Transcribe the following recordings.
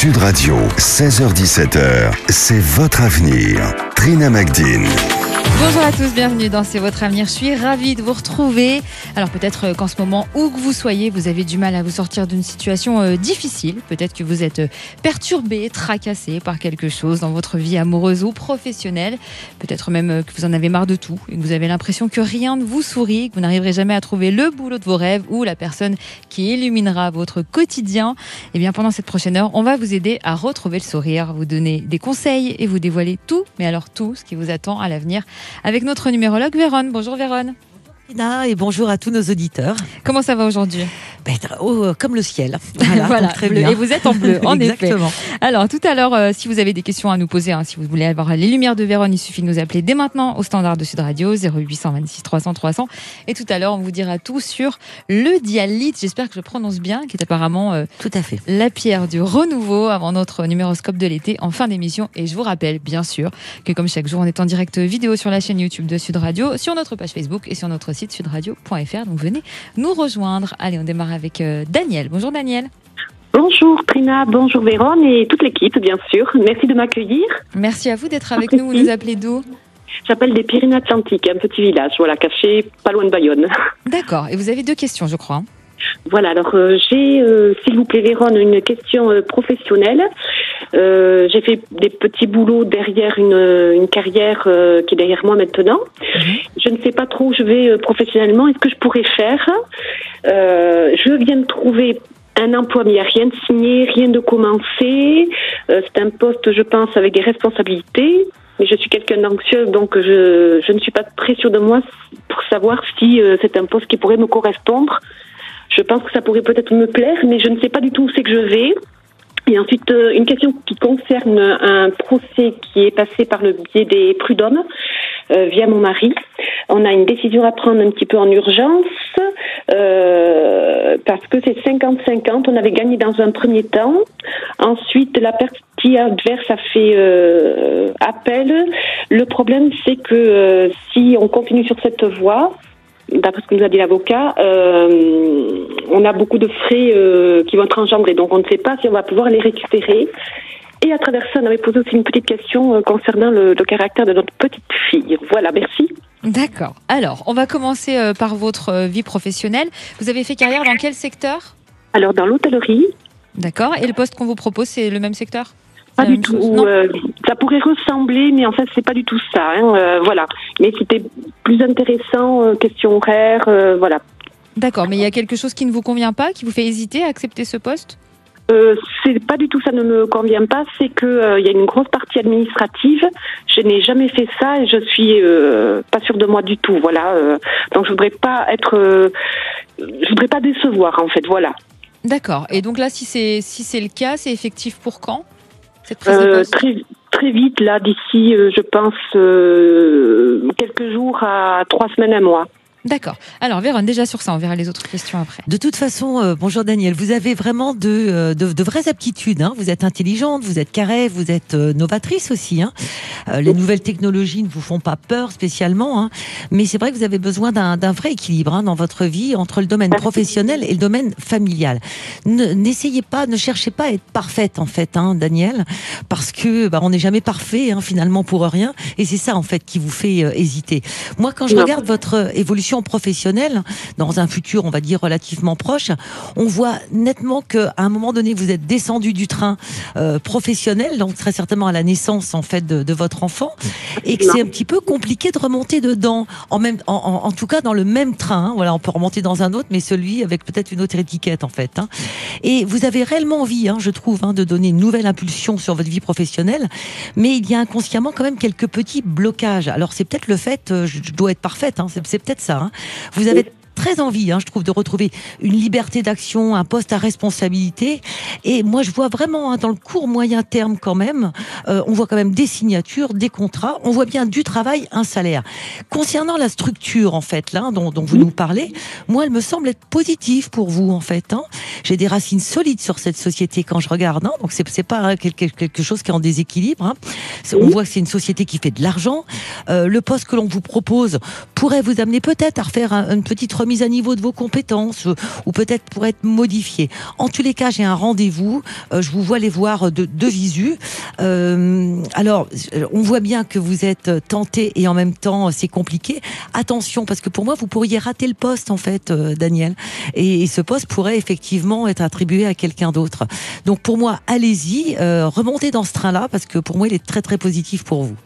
Sud Radio, 16h17h, c'est votre avenir. Trina Magdine. Bonjour à tous, bienvenue dans C'est votre avenir. Je suis ravie de vous retrouver. Alors peut-être qu'en ce moment, où que vous soyez, vous avez du mal à vous sortir d'une situation euh, difficile. Peut-être que vous êtes euh, perturbé, tracassé par quelque chose dans votre vie amoureuse ou professionnelle. Peut-être même euh, que vous en avez marre de tout et que vous avez l'impression que rien ne vous sourit, que vous n'arriverez jamais à trouver le boulot de vos rêves ou la personne qui illuminera votre quotidien. Et bien pendant cette prochaine heure, on va vous aider à retrouver le sourire, vous donner des conseils et vous dévoiler tout, mais alors tout ce qui vous attend à l'avenir avec notre numérologue Véronne. Bonjour Véronne. Et bonjour à tous nos auditeurs. Comment ça va aujourd'hui? Ben, oh, Comme le ciel. Voilà, très bien. Et vous êtes en bleu, en Exactement. Alors tout à l'heure, euh, si vous avez des questions à nous poser, hein, si vous voulez avoir les lumières de Vérone, il suffit de nous appeler dès maintenant au standard de Sud Radio 0826 300 300. Et tout à l'heure, on vous dira tout sur le dialyte. J'espère que je prononce bien, qui est apparemment euh, tout à fait la pierre du renouveau avant notre numéroscope de l'été en fin d'émission. Et je vous rappelle, bien sûr, que comme chaque jour, on est en direct vidéo sur la chaîne YouTube de Sud Radio, sur notre page Facebook et sur notre site sudradio.fr. Donc venez nous rejoindre. Allez, on démarre avec euh, Daniel. Bonjour Daniel. Bonjour Trina, bonjour Véron et toute l'équipe bien sûr. Merci de m'accueillir. Merci à vous d'être avec nous. Vous nous appelez d'où? J'appelle des Pyrénées-Atlantiques, un petit village, voilà, caché pas loin de Bayonne. D'accord. Et vous avez deux questions, je crois. Voilà, alors euh, j'ai, euh, s'il vous plaît, Véron, une question professionnelle. J'ai fait des petits boulots derrière une, carrière qui est derrière moi maintenant. Mhm. Je ne sais pas trop où je vais professionnellement. Est-ce que je pourrais faire Je viens de trouver un emploi, mais il n'y a rien de signé, rien de commencé. Euh, c'est un poste, je pense, avec des responsabilités. Mais je suis quelqu'un d'anxieux, donc je, je ne suis pas très sûre de moi pour savoir si euh, c'est un poste qui pourrait me correspondre. Je pense que ça pourrait peut-être me plaire, mais je ne sais pas du tout où c'est que je vais. Et ensuite, euh, une question qui concerne un procès qui est passé par le biais des prud'hommes via mon mari. On a une décision à prendre un petit peu en urgence euh, parce que c'est 50-50. On avait gagné dans un premier temps. Ensuite, la partie adverse a fait euh, appel. Le problème, c'est que euh, si on continue sur cette voie, d'après ce que nous a dit l'avocat, on a beaucoup de frais qui vont être engendrés. Donc on ne sait pas si on va pouvoir les récupérer. Et à travers ça, on avait posé aussi une petite question euh, concernant le, caractère de notre petite fille. Voilà, merci. D'accord. Alors, on va commencer euh, par votre euh, vie professionnelle. Vous avez fait carrière dans quel secteur? Alors, dans l'hôtellerie. D'accord. Et le poste qu'on vous propose, c'est le même secteur? Pas du tout. ça pourrait ressembler, mais en fait, c'est pas du tout ça. Hein, voilà. Mais c'était plus intéressant, question horaire, voilà. D'accord, mais il y a quelque chose qui ne vous convient pas, qui vous fait hésiter à accepter ce poste? Euh, c'est pas du tout ça ne me convient pas, c'est que euh, il y a une grosse partie administrative. Je n'ai jamais fait ça et je suis euh, pas sûre de moi du tout. Voilà. Euh. donc je voudrais pas être, je voudrais pas décevoir en fait. Voilà. D'accord. Et donc là, si c'est si c'est le cas, c'est effectif pour quand? Cette prise de poste très, très vite là, d'ici, je pense quelques jours à trois semaines, à mois. D'accord. Alors, Véron, déjà sur ça, on verra les autres questions après. De toute façon, euh, bonjour Daniel, vous avez vraiment de, euh, de, vraies aptitudes. Hein. Vous êtes intelligente, vous êtes carrée, vous êtes euh, novatrice aussi. Hein. les nouvelles technologies ne vous font pas peur spécialement, hein. mais c'est vrai que vous avez besoin d'un vrai équilibre hein, dans votre vie entre le domaine professionnel et le domaine familial. N'essayez pas, ne cherchez pas à être parfaite en fait, hein, Daniel, parce que bah, on n'est jamais parfait hein, finalement pour rien, et c'est ça en fait qui vous fait hésiter. Moi, quand je regarde votre évolution professionnelle, dans un futur, on va dire, relativement proche, on voit nettement qu'à un moment donné, vous êtes descendu du train euh, professionnel, donc très certainement à la naissance, en fait, de, votre enfant, et que c'est un petit peu compliqué de remonter dedans, en, même, en, tout cas dans le même train. Hein. voilà, on peut remonter dans un autre, mais celui avec peut-être une autre étiquette, en fait. Hein. Et vous avez réellement envie, hein, je trouve, hein, de donner une nouvelle impulsion sur votre vie professionnelle, mais il y a inconsciemment quand même quelques petits blocages. Alors c'est peut-être le fait, euh, je dois être parfaite, c'est peut-être ça, Hein. Vous avez très envie, hein, je trouve, de retrouver une liberté d'action, un poste à responsabilité. Et moi, je vois vraiment hein, dans le court moyen terme quand même, euh, on voit quand même des signatures, des contrats, on voit bien du travail, un salaire. Concernant la structure, en fait, là, dont, dont vous nous parlez, moi, elle me semble être positive pour vous, en fait. Hein. J'ai des racines solides sur cette société quand je regarde, hein. donc c'est pas quelque, chose qui est en déséquilibre. On voit que c'est une société qui fait de l'argent. Euh, le poste que l'on vous propose pourrait vous amener peut-être à refaire une petite remise remise à niveau de vos compétences euh, ou peut-être pour être modifié. En tous les cas, j'ai un rendez-vous. Euh, je vous vois les voir de, visu. Euh, alors, on voit bien que vous êtes tenté et en même temps c'est compliqué. Attention, parce que pour moi, vous pourriez rater le poste en fait, euh, Daniel. Et, ce poste pourrait effectivement être attribué à quelqu'un d'autre. Donc pour moi, allez-y, remontez dans ce train-là parce que pour moi, il est très très positif pour vous.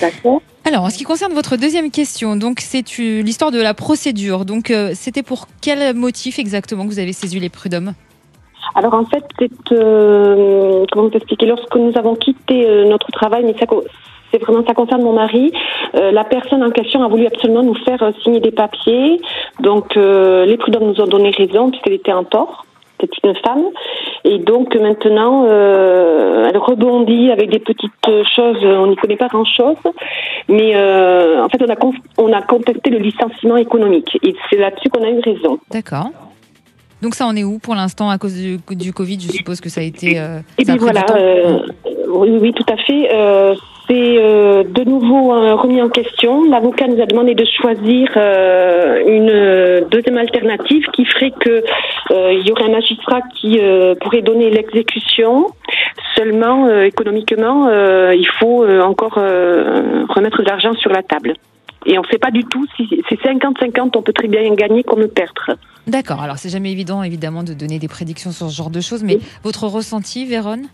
D'accord. Alors, en ce qui concerne votre deuxième question, donc c'est l'histoire de la procédure. Donc, euh, c'était pour quel motif exactement que vous avez saisi les prud'hommes? Alors en fait, c'est euh, comment vous expliquer Lorsque nous avons quitté euh, notre travail, mais ça, c'est vraiment ça concerne mon mari. euh, la personne en question a voulu absolument nous faire signer des papiers. Donc les prud'hommes nous ont donné raison puisqu'elle était en tort. C'est une femme. Et donc maintenant, euh, elle rebondit avec des petites choses. On n'y connaît pas grand-chose. Mais euh, en fait, on a, on a contesté le licenciement économique. Et c'est là-dessus qu'on a eu raison. D'accord. Donc, ça en est où pour l'instant à cause du, du Covid? Je suppose que ça a été. euh, Et du voilà, euh, oui, oui, tout à fait. Euh, c'est euh, de nouveau euh, remis en question. L'avocat nous a demandé de choisir euh, une euh, deuxième alternative qui ferait que euh, il y aurait un magistrat qui pourrait donner l'exécution. Seulement, économiquement, il faut encore remettre de l'argent sur la table. Et on ne sait pas du tout si c'est 50-50, on peut très bien gagner comme perdre. D'accord. Alors, c'est jamais évident, évidemment, de donner des prédictions sur ce genre de choses. Mais votre ressenti, Véronne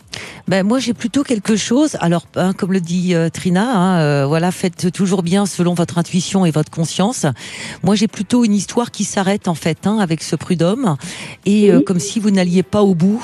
Ben moi j'ai plutôt quelque chose. Alors hein, comme le dit euh, Trina, hein, euh, voilà faites toujours bien selon votre intuition et votre conscience. Moi j'ai plutôt une histoire qui s'arrête en fait hein, avec ce prud'homme et euh, Oui. comme si vous n'alliez pas au bout.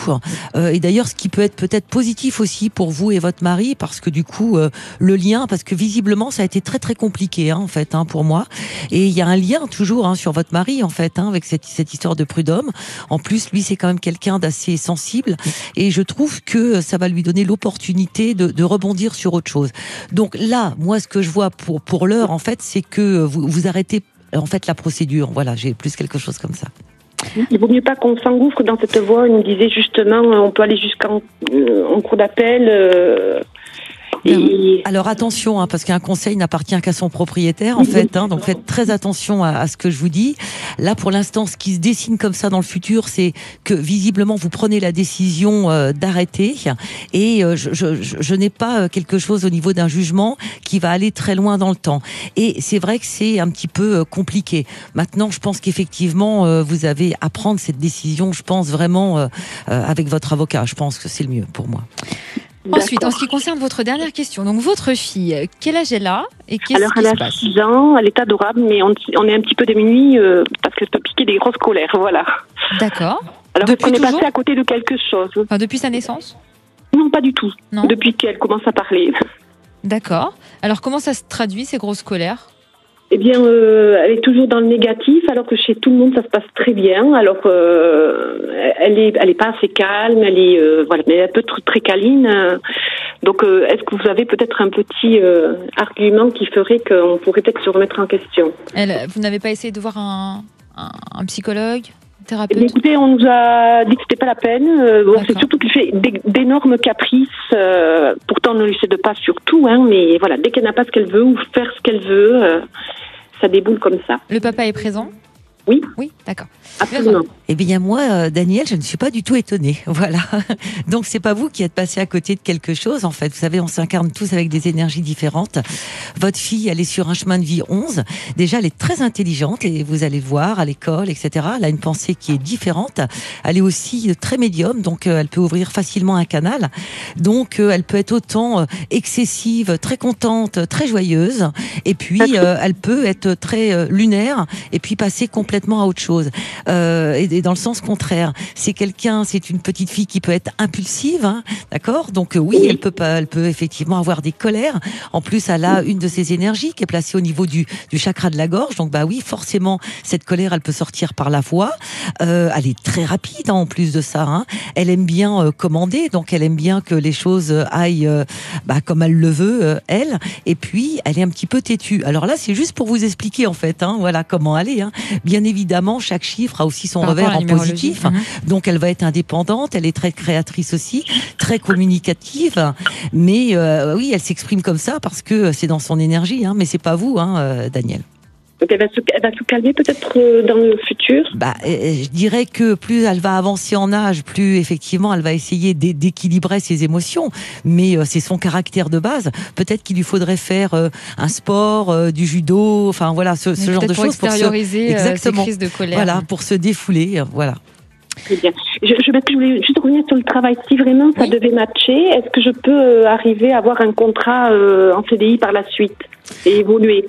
Euh, et d'ailleurs ce qui peut être peut-être positif aussi pour vous et votre mari parce que du coup euh, le lien parce que visiblement ça a été très très compliqué hein, en fait hein, pour moi. Et il y a un lien toujours hein, sur votre mari en fait hein, avec cette, cette histoire de prud'homme. En plus lui c'est quand même quelqu'un d'assez sensible et je trouve que ça va lui donner l'opportunité de, rebondir sur autre chose. Donc là, moi, ce que je vois pour pour l'heure, en fait, c'est que vous, vous arrêtez en fait la procédure. Voilà, j'ai plus quelque chose comme ça. Il vaut mieux pas qu'on s'engouffre dans cette voie. Il nous disait justement, euh, on peut aller jusqu'en euh, en cours d'appel. euh, et Alors attention, hein, parce qu'un conseil n'appartient qu'à son propriétaire, en fait. Hein, donc faites très attention à, à ce que je vous dis. Là, pour l'instant, ce qui se dessine comme ça dans le futur, c'est que visiblement vous prenez la décision euh, d'arrêter, et euh, je, je, je- je n'ai pas euh, quelque chose au niveau d'un jugement qui va aller très loin dans le temps. Et c'est vrai que c'est un petit peu euh, compliqué. Maintenant, je pense qu'effectivement, euh, vous avez à prendre cette décision. Je pense vraiment euh, euh, avec votre avocat. Je pense que c'est le mieux pour moi. Ensuite, en ce qui concerne votre dernière question, donc votre fille, quel âge elle a et qu'est-ce Alors, elle a passe? 6 ans, elle est adorable, mais on, on est un petit peu démunis euh, parce qu'elle peut piquer des grosses colères. Voilà. D'accord. Alors, Depuis qu'on est passé à côté de quelque chose Enfin, depuis sa naissance? Non, pas du tout. Non? Depuis qu'elle commence à parler. D'accord. Alors, comment ça se traduit, ces grosses colères? Eh bien, euh, elle est toujours dans le négatif, alors que chez tout le monde, ça se passe très bien. Alors, euh, elle est, elle est pas assez calme, elle est, euh, voilà, mais elle peut être très câline. Donc, euh, est-ce que vous avez peut-être un petit euh, argument qui ferait qu'on pourrait peut-être se remettre en question? Elle, Vous n'avez pas essayé de voir un, un, psychologue, thérapeute Écoutez, on nous a dit que c'était pas la peine. Euh, bon, c'est surtout qu'il fait d'é- d'énormes caprices. euh, pourtant, on ne lui cède pas sur tout, hein, mais voilà, dès qu'elle n'a pas ce qu'elle veut ou faire ce qu'elle veut, euh, ça déboule comme ça. Le papa est présent? Oui. Oui, d'accord. Absolument. Eh bien moi, euh, Daniel, je ne suis pas du tout étonnée. Voilà. Donc c'est pas vous qui êtes passé à côté de quelque chose. En fait, vous savez, on s'incarne tous avec des énergies différentes. Votre fille, elle est sur un chemin de vie 11. Déjà, elle est très intelligente et vous allez le voir à l'école, etc. Elle a une pensée qui est différente. Elle est aussi euh, très médium, donc euh, elle peut ouvrir facilement un canal. Donc euh, elle peut être autant excessive, très contente, très joyeuse. Et puis elle peut être très lunaire et puis passer complètement à autre chose. Euh, et, et dans le sens contraire, c'est quelqu'un, c'est une petite fille qui peut être impulsive, hein, d'accord? Donc euh, oui, elle peut pas, elle peut effectivement avoir des colères. En plus, elle a une de ses énergies qui est placée au niveau du, du chakra de la gorge. Donc bah oui, forcément, cette colère, elle peut sortir par la voix. Euh, elle est très rapide hein, en plus de ça. Hein. Elle aime bien commander, donc elle aime bien que les choses aillent bah, comme elle le veut, elle. Et puis, elle est un petit peu têtue. Alors là, c'est juste pour vous expliquer en fait, voilà comment. Hein. Bien évidemment, chaque chiffre a aussi son Par revers en positif. Mhm. Donc elle va être indépendante, elle est très créatrice aussi, très communicative, mais euh, oui, elle s'exprime comme ça parce que c'est dans son énergie, hein, mais c'est pas vous, hein, euh, Daniel. Donc elle va se, elle va se calmer peut-être euh, dans le futur? Bah, euh, je dirais que plus elle va avancer en âge, plus effectivement elle va essayer d'é- d'équilibrer ses émotions. Mais euh, c'est son caractère de base. Peut-être qu'il lui faudrait faire euh, un sport, euh, du judo, enfin voilà, ce, ce genre de pour choses pour se, extérioriser euh, ces Exactement. crises de colère. voilà, pour se défouler. euh, Voilà. Très bien. Je, je, je voulais juste revenir sur le travail. Si vraiment ça Oui. devait matcher, est-ce que je peux euh, arriver à avoir un contrat euh, en CDI par la suite et évoluer?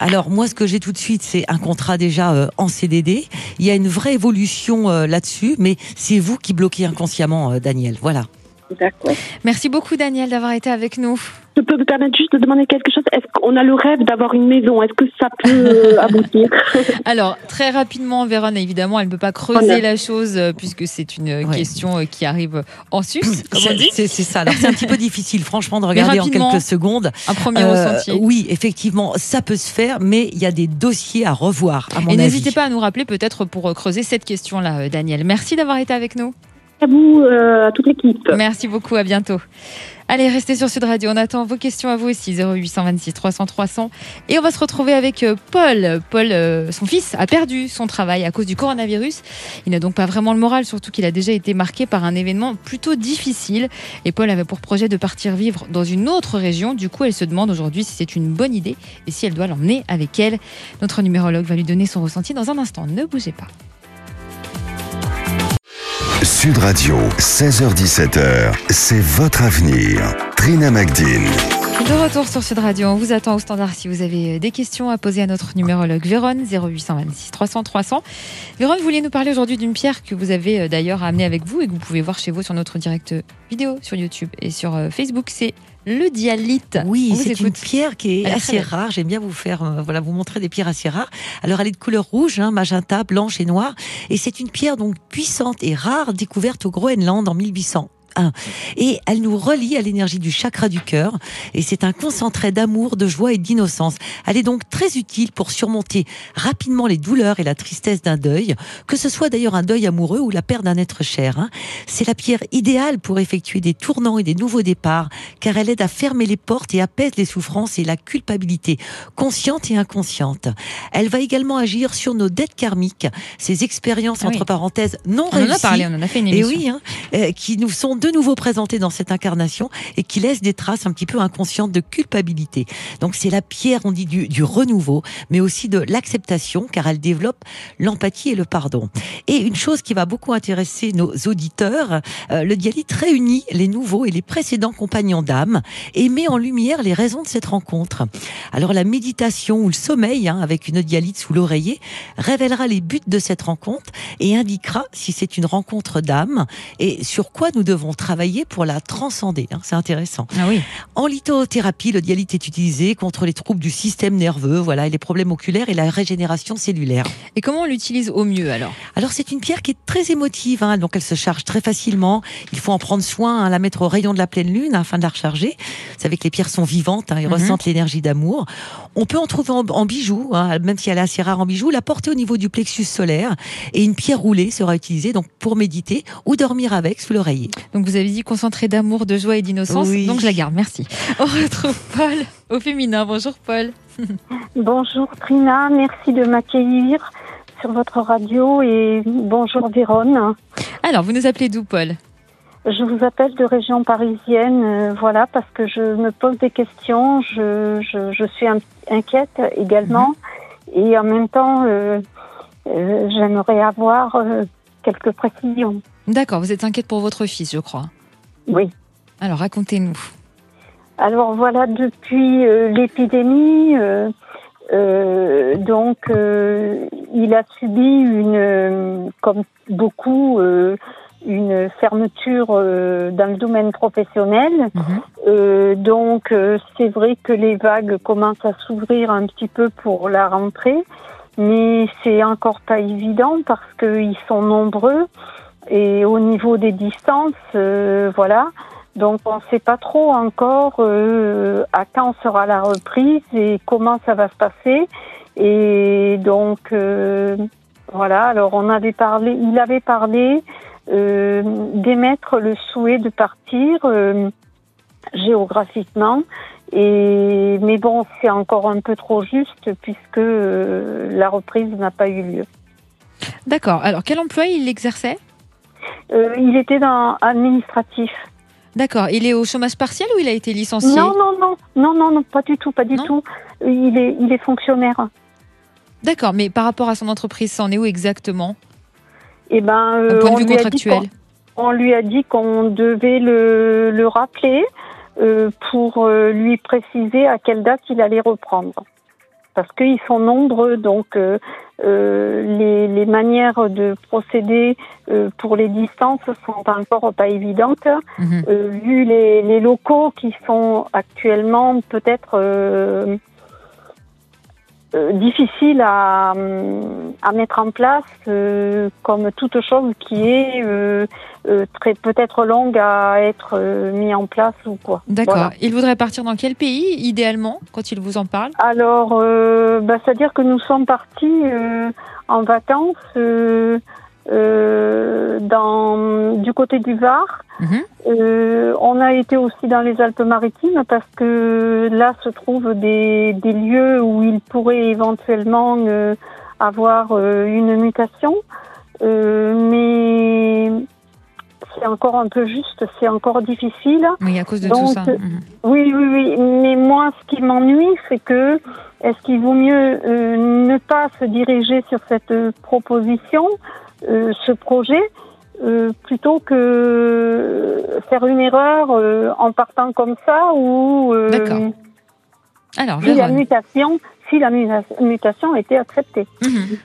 Alors moi, ce que j'ai tout de suite, c'est un contrat déjà euh, en CDD. Il y a une vraie évolution euh, là-dessus, mais c'est vous qui bloquez inconsciemment, euh, Daniel. Voilà. D'accord. Merci beaucoup Daniel d'avoir été avec nous. Je peux me permettre juste de demander quelque chose. Est-ce qu'on a le rêve d'avoir une maison? Est-ce que ça peut euh, aboutir? Alors, très rapidement, Vérone, évidemment, elle ne peut pas creuser la chose euh, puisque c'est une euh, Ouais. question qui arrive en sus, C'est ça. Alors c'est un petit peu difficile, franchement, de regarder en quelques secondes. Un premier Euh, ressenti. oui, effectivement, ça peut se faire, mais il y a des dossiers à revoir, à mon Et n'hésitez pas à nous rappeler peut-être pour creuser cette question-là, Daniel. Merci d'avoir été avec nous. À vous, euh, à toute l'équipe. Merci beaucoup, à bientôt. Allez, restez sur Sud Radio. On attend vos questions à vous aussi, 0826 300 300. Et on va se retrouver avec euh, Paul. Paul, euh, son fils, a perdu son travail à cause du coronavirus. Il n'a donc pas vraiment le moral, surtout qu'il a déjà été marqué par un événement plutôt difficile. Et Paul avait pour projet de partir vivre dans une autre région. Du coup, elle se demande aujourd'hui si c'est une bonne idée et si elle doit l'emmener avec elle. Notre numérologue va lui donner son ressenti dans un instant. Ne bougez pas. Sud Radio, 16h17h, c'est votre avenir. Trina Magdine. De retour sur Sud Radio, on vous attend au standard si vous avez des questions à poser à notre numérologue Vérone 0826 300 300. Vérone, vous vouliez nous parler aujourd'hui d'une pierre que vous avez euh, d'ailleurs amenée avec vous et que vous pouvez voir chez vous sur notre direct vidéo sur YouTube et sur euh, Facebook. C'est le dialyte. Oui, c'est une pierre qui est assez rare. J'aime bien vous faire, euh, voilà, vous montrer des pierres assez rares. Alors, elle est de couleur rouge, hein, magenta, blanche et noire. Et c'est une pierre donc puissante et rare découverte au Groenland en 1800. Et elle nous relie à l'énergie du chakra du cœur. Et c'est un concentré d'amour, de joie et d'innocence. Elle est donc très utile pour surmonter rapidement les douleurs et la tristesse d'un deuil, que ce soit d'ailleurs un deuil amoureux ou la perte d'un être cher. hein. C'est la pierre idéale pour effectuer des tournants et des nouveaux départs, car elle aide à fermer les portes et apaise les souffrances et la culpabilité, consciente et inconsciente. Elle va également agir sur nos dettes karmiques, ces expériences Ah oui. entre parenthèses non On en a parlé, on en a fait une Et oui, hein, euh, qui nous sont de nouveau présentés dans cette incarnation et qui laissent des traces un petit peu inconscientes de culpabilité. Donc c'est la pierre, on dit, du, du renouveau, mais aussi de l'acceptation, car elle développe l'empathie et le pardon. Et une chose qui va beaucoup intéresser nos auditeurs, euh, le dialyte réunit les nouveaux et les précédents compagnons d'âme et met en lumière les raisons de cette rencontre. Alors la méditation ou le sommeil, hein, avec une dialyte sous l'oreiller, révélera les buts de cette rencontre et indiquera si c'est une rencontre d'âme et sur quoi nous devons travailler pour la transcender. hein. c'est intéressant. Ah oui. En lithothérapie, le dialyte est utilisé contre les troubles du système nerveux, voilà, et les problèmes oculaires et la régénération cellulaire. Et comment on l'utilise au mieux alors? Alors c'est une pierre qui est très émotive, hein, donc elle se charge très facilement. Il faut en prendre soin, hein, la mettre au rayon de la pleine lune afin de la recharger. Vous savez que les pierres sont vivantes et Mhm. ressentent l'énergie d'amour. On peut en trouver en, en bijoux, même si elle est assez rare en bijoux, la porter au niveau du plexus solaire et une pierre roulée sera utilisée donc pour méditer ou dormir avec sous l'oreiller. Donc vous avez dit concentré d'amour, de joie et d'innocence. Oui. Donc je la garde, merci. On retrouve Paul au féminin. Bonjour Paul. Bonjour Trina, merci de m'accueillir sur votre radio et bonjour Vérone. Alors, vous nous appelez d'où Paul? Je vous appelle de région parisienne, euh, voilà, parce que je me pose des questions, je, je, je suis in- inquiète également et en même temps, euh, euh, j'aimerais avoir euh, quelques précisions. D'accord, vous êtes inquiète pour votre fils, je crois. Oui. Alors, racontez-nous. Alors voilà, depuis euh, l'épidémie, euh, euh, donc il a subi une, comme beaucoup, une fermeture dans le domaine professionnel. Mhm. Donc c'est vrai que les vagues commencent à s'ouvrir un petit peu pour la rentrée, mais c'est encore pas évident parce qu'ils sont nombreux et au niveau des distances, euh, voilà. Donc on ne sait pas trop encore euh, à quand sera la reprise et comment ça va se passer. Et donc euh, voilà. Alors on avait parlé, il avait parlé euh, d'émettre le souhait de partir euh, géographiquement Et mais bon, c'est encore un peu trop juste puisque euh, la reprise n'a pas eu lieu. D'accord. Alors, quel emploi il exerçait? Euh, il était dans administratif. D'accord. Il est au chômage partiel ou il a été licencié Non, non, non, non, non, non, pas du tout, pas du Non tout. Il est, il est fonctionnaire. D'accord, mais par rapport à son entreprise, ça en est où exactement? Et ben, euh, point de on, vue lui a dit contractuel. qu'on- on lui a dit qu'on devait le, le rappeler euh, pour euh, lui préciser à quelle date il allait reprendre. Parce qu'ils sont nombreux, donc les, les manières de procéder euh, pour les distances sont encore pas évidentes. Euh, vu les, les locaux qui sont actuellement peut-être euh, euh, difficiles à, hum, à mettre en place, euh, comme toute chose qui est euh, euh, très peut-être longue à être euh, mis en place ou quoi. D'accord. Voilà. Il voudrait partir dans quel pays, idéalement, quand il vous en parle? Alors, euh, bah, c'est-à-dire que nous sommes partis euh, en vacances euh, dans du côté du Var. Mhm. Euh, on a été aussi dans les Alpes-Maritimes parce que là se trouvent des, des lieux où il pourrait éventuellement euh, avoir euh, une mutation. Euh, mais c'est encore un peu juste, c'est encore difficile. Oui, à cause de Donc, tout ça. euh, Mhm. Oui, oui, oui. Mais moi, ce qui m'ennuie, c'est que est-ce qu'il vaut mieux euh, ne pas se diriger sur cette euh, proposition, euh, ce projet, euh, plutôt que faire une erreur en partant comme ça ou D'accord. Alors, si la mutation, si la muta- mutation était acceptée. Mhm.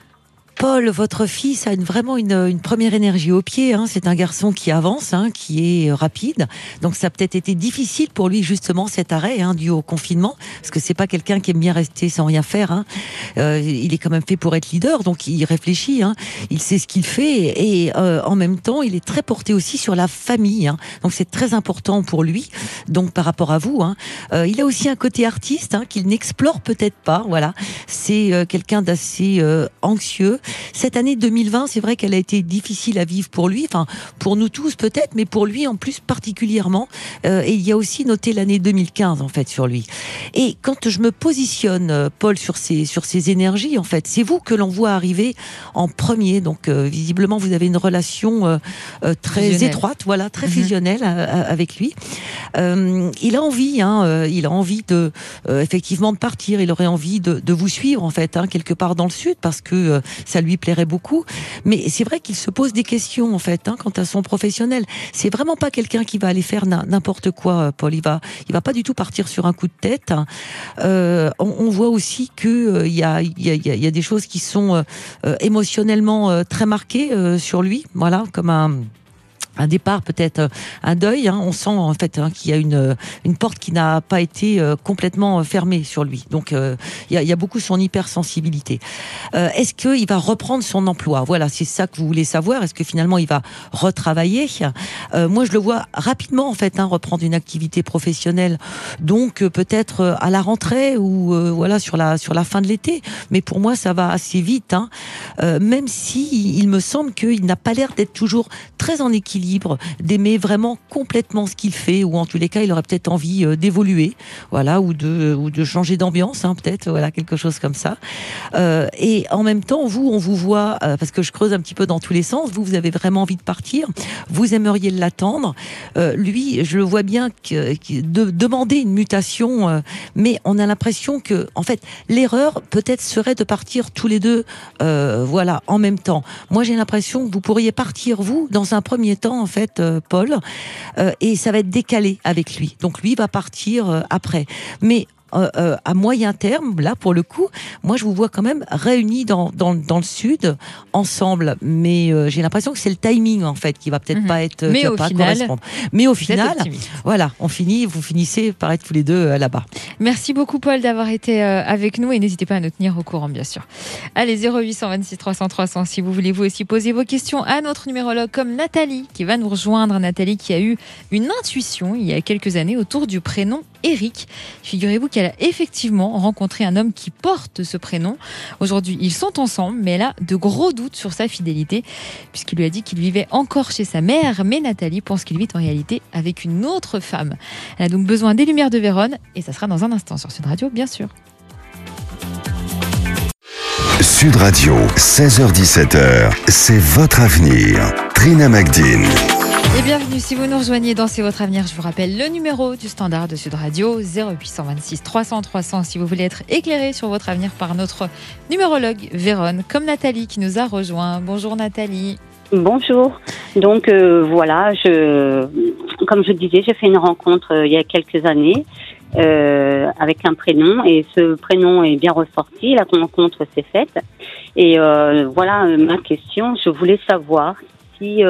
Paul, votre fils a une, vraiment une, une première énergie au pied. Hein. C'est un garçon qui avance, hein, qui est rapide. Donc ça a peut-être été difficile pour lui justement cet arrêt hein, dû au confinement, parce que c'est pas quelqu'un qui aime bien rester sans rien faire. Hein. Euh, il est quand même fait pour être leader, donc il réfléchit, hein. il sait ce qu'il fait, et euh, en même temps il est très porté aussi sur la famille. Hein. Donc c'est très important pour lui. Donc par rapport à vous. Euh, il a aussi un côté artiste qu'il n'explore peut-être pas. Voilà, c'est euh, quelqu'un d'assez euh, anxieux. Cette année 2020, c'est vrai qu'elle a été difficile à vivre pour lui, enfin pour nous tous peut-être, mais pour lui en plus particulièrement. Euh, et il y a aussi noté l'année 2015 en fait sur lui. Et quand je me positionne, euh, Paul, sur ces sur ces énergies, en fait, c'est vous que l'on voit arriver en premier. Donc euh, visiblement, vous avez une relation euh, euh, très étroite, voilà, très Mhm. fusionnelle euh, euh, avec lui. Euh, il a envie, hein, euh, il a envie de euh, effectivement de partir. Il aurait envie de, de vous suivre en fait, hein, quelque part dans le sud, parce que euh, lui plairait beaucoup. Mais c'est vrai qu'il se pose des questions en fait hein, quant à son professionnel. C'est vraiment pas quelqu'un qui va aller faire n'im- n'importe quoi, euh, Paul. Il va, il va pas du tout partir sur un coup de tête. Euh, on, on voit aussi que euh, il y, y, a, y a- y a des choses qui sont euh, émotionnellement très marquées sur lui. Voilà, comme un un départ, peut-être euh, un deuil. hein. On sent en fait hein, qu'il y a une, euh, une porte qui n'a pas été euh, complètement fermée sur lui. Donc il y, a, beaucoup son hypersensibilité. Est-ce qu'il va reprendre son emploi? Voilà, c'est ça que vous voulez savoir. Est-ce que finalement il va retravailler? Moi, je le vois rapidement en fait hein, reprendre une activité professionnelle. Donc peut-être à la rentrée ou voilà sur la sur la fin de l'été. Mais pour moi, ça va assez vite. Même si il me semble qu'il n'a pas l'air d'être toujours très en équilibre, d'aimer vraiment complètement ce qu'il fait, ou en tous les cas, il aurait peut-être envie euh, d'évoluer, voilà, ou de ou de changer d'ambiance, hein, peut-être, voilà, quelque chose comme ça. Euh, et en même temps, vous, on vous voit, euh, parce que je creuse un petit peu dans tous les sens. Vous, vous avez vraiment envie de partir. Vous aimeriez l'attendre. Lui, je le vois bien de demander une mutation, mais on a l'impression que, en fait, l'erreur peut-être serait de partir tous les deux, voilà, en même temps. Moi, j'ai l'impression que vous pourriez partir vous dans un premier temps, en fait, euh, Paul, euh, et ça va être décalé avec lui. Donc lui va partir euh, après, mais euh, euh, à moyen terme, là pour le coup, moi je vous vois quand même réunis dans, dans, dans le sud ensemble, mais euh, j'ai l'impression que c'est le timing en fait qui va peut-être Mhm. pas être, Mais qui va au pas final, correspondre. Mais au final, voilà, on finit, vous finissez par être tous les deux là-bas. Merci beaucoup Paul d'avoir été avec nous et n'hésitez pas à nous tenir au courant bien sûr. Allez 0826 300 300 si vous voulez vous aussi poser vos questions à notre numérologue comme Nathalie qui va nous rejoindre. Nathalie qui a eu une intuition il y a quelques années autour du prénom Eric. Figurez-vous qu'elle a effectivement rencontré un homme qui porte ce prénom. Aujourd'hui, ils sont ensemble, mais elle a de gros doutes sur sa fidélité, puisqu'il lui a dit qu'il vivait encore chez sa mère, mais Nathalie pense qu'il vit en réalité avec une autre femme. Elle a donc besoin des lumières de Vérone, et ça sera dans un instant sur Sud Radio, bien sûr. Sud Radio, 16h17h, c'est votre avenir. Trina Magdine. Et bienvenue si vous nous rejoignez dans C'est votre avenir. Je vous rappelle le numéro du standard de Sud Radio 0826 300 300 si vous voulez être éclairé sur votre avenir par notre numérologue Vérone, comme Nathalie qui nous a rejoint. Bonjour Nathalie. Bonjour. Donc euh, voilà, comme je disais, j'ai fait une rencontre euh, il y a quelques années euh, avec un prénom et ce prénom est bien ressorti. La rencontre s'est faite et voilà ma question. Je voulais savoir si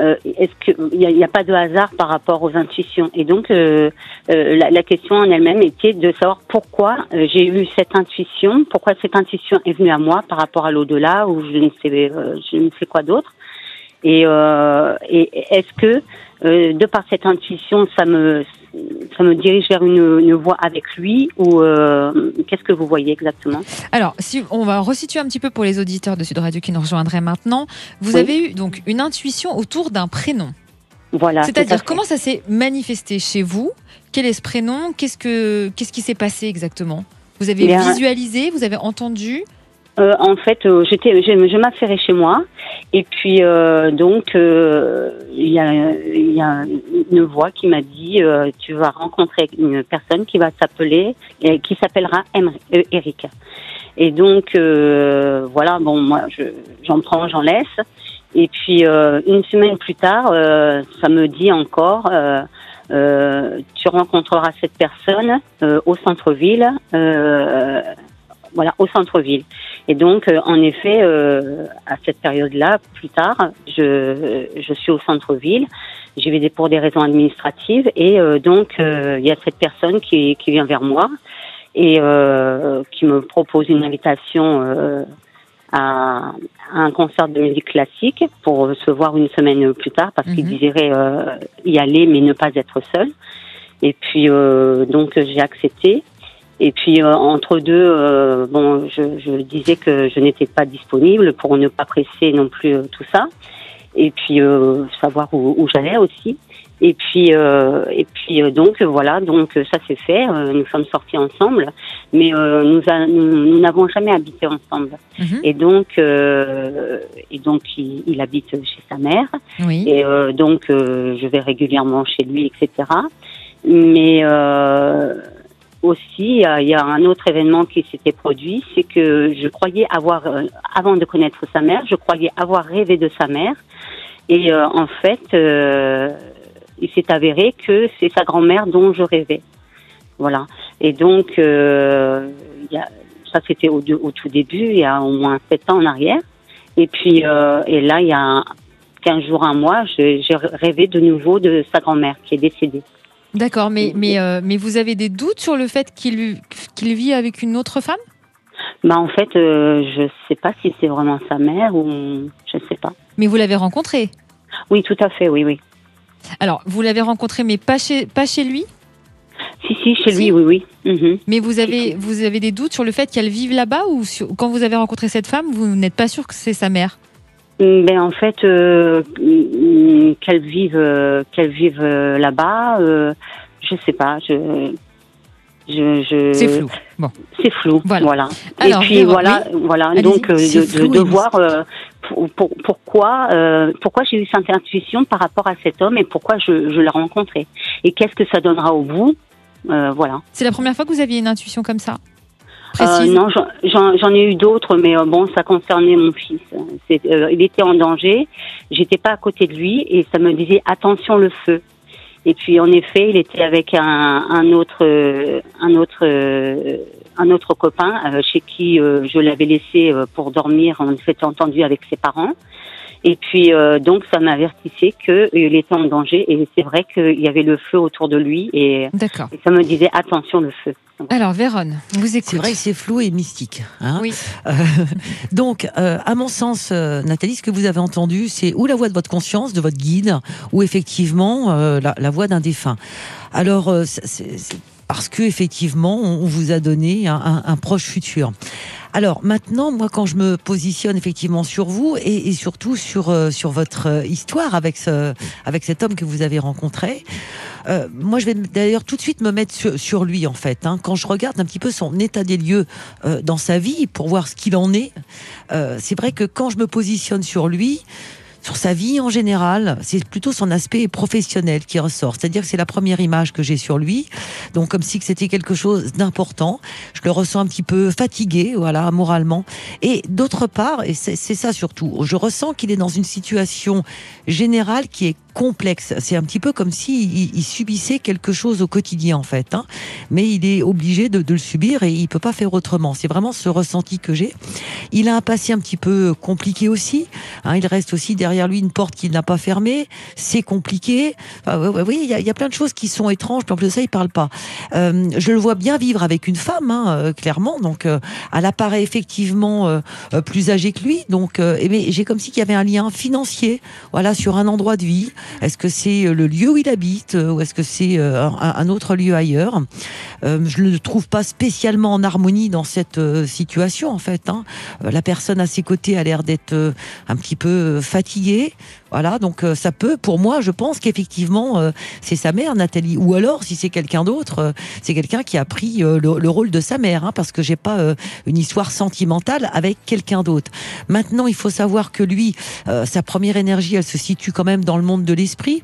euh, est-ce qu'il n'y a, pas de hasard par rapport aux intuitions? Et donc euh, euh, la, la question en elle-même était de savoir pourquoi euh, j'ai eu cette intuition, pourquoi cette intuition est venue à moi par rapport à l'au-delà ou je ne sais je ne sais quoi d'autre. Et, euh, et est-ce que euh, de par cette intuition, ça me ça me dirige vers une, une voie avec lui ou euh, qu'est-ce que vous voyez exactement? Alors, si on va resituer un petit peu pour les auditeurs de Sud Radio qui nous rejoindraient maintenant. Vous Oui. avez eu donc une intuition autour d'un prénom. Voilà. C'est-à-dire comment ça s'est manifesté chez vous? Quel est ce prénom? Qu'est-ce que qu'est-ce qui s'est passé exactement? Vous avez Bien. visualisé Vous avez entendu Euh, en fait, euh, j'étais, je, je m'affairais chez moi, et puis euh, donc euh, il y, a, y a une voix qui m'a dit euh, tu vas rencontrer une personne qui va s'appeler, qui s'appellera Eric. Et donc voilà, bon moi je, j'en prends, j'en laisse, et puis une semaine plus tard, ça me dit encore. Tu rencontreras cette personne au centre-ville, voilà, au centre-ville. Et donc, euh, en effet, euh, à cette période-là, plus tard, je, je suis au centre-ville. J'y vais pour des raisons administratives. Et euh, donc, euh, il y a cette personne qui, qui vient vers moi et euh, qui me propose une invitation euh, à, à un concert de musique classique pour se voir une semaine plus tard parce qu'il Mhm. désirait euh, y aller mais ne pas être seul. Et puis, euh, donc, j'ai accepté. Et puis euh, entre deux, euh, bon, je, je disais que je n'étais pas disponible pour ne pas presser non plus euh, tout ça, et puis euh, savoir où, où j'allais aussi. Et puis euh, et puis euh, donc voilà, donc ça s'est fait. euh, nous sommes sortis ensemble, mais euh, nous a- nous n'avons jamais habité ensemble. Mhm. Et donc euh, et donc il, il habite chez sa mère. Oui. Et euh, donc, euh, je vais régulièrement chez lui, etc. Mais euh, aussi, il y, a- il y a un autre événement qui s'était produit, c'est que je croyais avoir, euh, avant de connaître sa mère, je croyais avoir rêvé de sa mère. Et euh, en fait, euh, il s'est avéré que c'est sa grand-mère dont je rêvais. Voilà. Et donc, euh, ça c'était au, au tout début, il y a au moins sept ans en arrière. Et puis, euh, et là, il y a 15 jours, un mois, j'ai rêvé de nouveau de sa grand-mère qui est décédée. D'accord, mais mais euh, mais vous avez des doutes sur le fait qu'il qu'il vit avec une autre femme? Bah, en fait, euh, je sais pas si c'est vraiment sa mère ou je sais pas. Mais vous l'avez rencontré? Oui, tout à fait, oui, oui. Alors, vous l'avez rencontré, mais pas chez pas chez lui? Si, si, chez Si. lui, oui, oui. Mhm. Mais vous avez vous avez des doutes sur le fait qu'elle vive là-bas ou sur- quand vous avez rencontré cette femme, vous n'êtes pas sûr que c'est sa mère? Ben en fait, euh, mm, qu'elle vive, euh, qu'elle vive euh, là-bas, euh, je sais pas. Je, je, je C'est flou. Bon. C'est flou. Voilà. Voilà. Alors, et puis voilà, voilà. Allez-y. Donc euh, de, de, flou, voir euh, pour, pour- pourquoi, euh, pourquoi j'ai eu cette intuition par rapport à cet homme et pourquoi je, je l'ai rencontré et qu'est-ce que ça donnera au bout. Euh, voilà. C'est la première fois que vous aviez une intuition comme ça? Précise. non, j'en- ai eu d'autres, mais euh, bon, ça concernait mon fils. Euh, il était en danger. J'étais pas à côté de lui et ça me disait attention le feu. Et puis en effet, il était avec un, un autre, euh, un autre, euh, un autre copain euh, chez qui euh, je l'avais laissé euh, pour dormir. On s'était entendu avec ses parents. Et puis euh, donc ça m'avertissait qu'il était en danger et c'est vrai qu'il y avait le feu autour de lui et, et ça me disait attention le feu. Alors, Véronne, on vous écoute. C'est vrai c'est flou et mystique. hein. Oui. Euh, donc, euh, à mon sens, euh, Nathalie, ce que vous avez entendu, c'est ou la voix de votre conscience, de votre guide, ou effectivement la, la voix d'un défunt. Alors, c'est- parce que effectivement, on on vous a donné un, un- un proche futur. Alors maintenant, moi, quand je me positionne effectivement sur vous et, surtout sur euh, sur votre euh, histoire avec ce avec cet homme que vous avez rencontré, euh, moi, je vais d'ailleurs tout de suite me mettre sur, lui en fait. hein. Quand je regarde un petit peu son état des lieux dans sa vie pour voir ce qu'il en est, c'est vrai que quand je me positionne sur lui. Sur sa vie en général, c'est plutôt son aspect professionnel qui ressort. C'est-à-dire que c'est la première image que j'ai sur lui. Donc comme si c'était quelque chose d'important. Je le ressens un petit peu fatigué, voilà, moralement. Et d'autre part, et c'est ça surtout, je ressens qu'il est dans une situation générale qui est complexe. C'est un petit peu comme si il, subissait quelque chose au quotidien en fait, hein. mais il est obligé de, de le subir et il peut pas faire autrement. C'est vraiment ce ressenti que j'ai. Il a un passé un petit peu compliqué aussi. hein. il reste aussi derrière lui une porte qu'il n'a pas fermée. C'est compliqué. Enfin, oui, il y y a plein de choses qui sont étranges. En plus de ça, il parle pas. Euh, je le vois bien vivre avec une femme, hein, euh, clairement. Donc, euh, elle apparaît effectivement euh, euh, plus âgée que lui. Donc, euh, bien, j'ai comme si qu'il y avait un lien financier, voilà, sur un endroit de vie. Est-ce que c'est euh, le lieu où il habite euh, ou est-ce que c'est euh, un, autre lieu ailleurs? Je ne le trouve pas spécialement en harmonie dans cette situation, en fait. hein. La personne à ses côtés a l'air d'être un petit peu fatiguée. Voilà, donc euh, ça peut, pour moi, je pense qu'effectivement, euh, c'est sa mère, Nathalie. Ou alors, si c'est quelqu'un d'autre, euh, c'est quelqu'un qui a pris le, le rôle de sa mère, hein, parce que j'ai pas une histoire sentimentale avec quelqu'un d'autre. Maintenant, il faut savoir que lui, sa première énergie, elle se situe quand même dans le monde de l'esprit.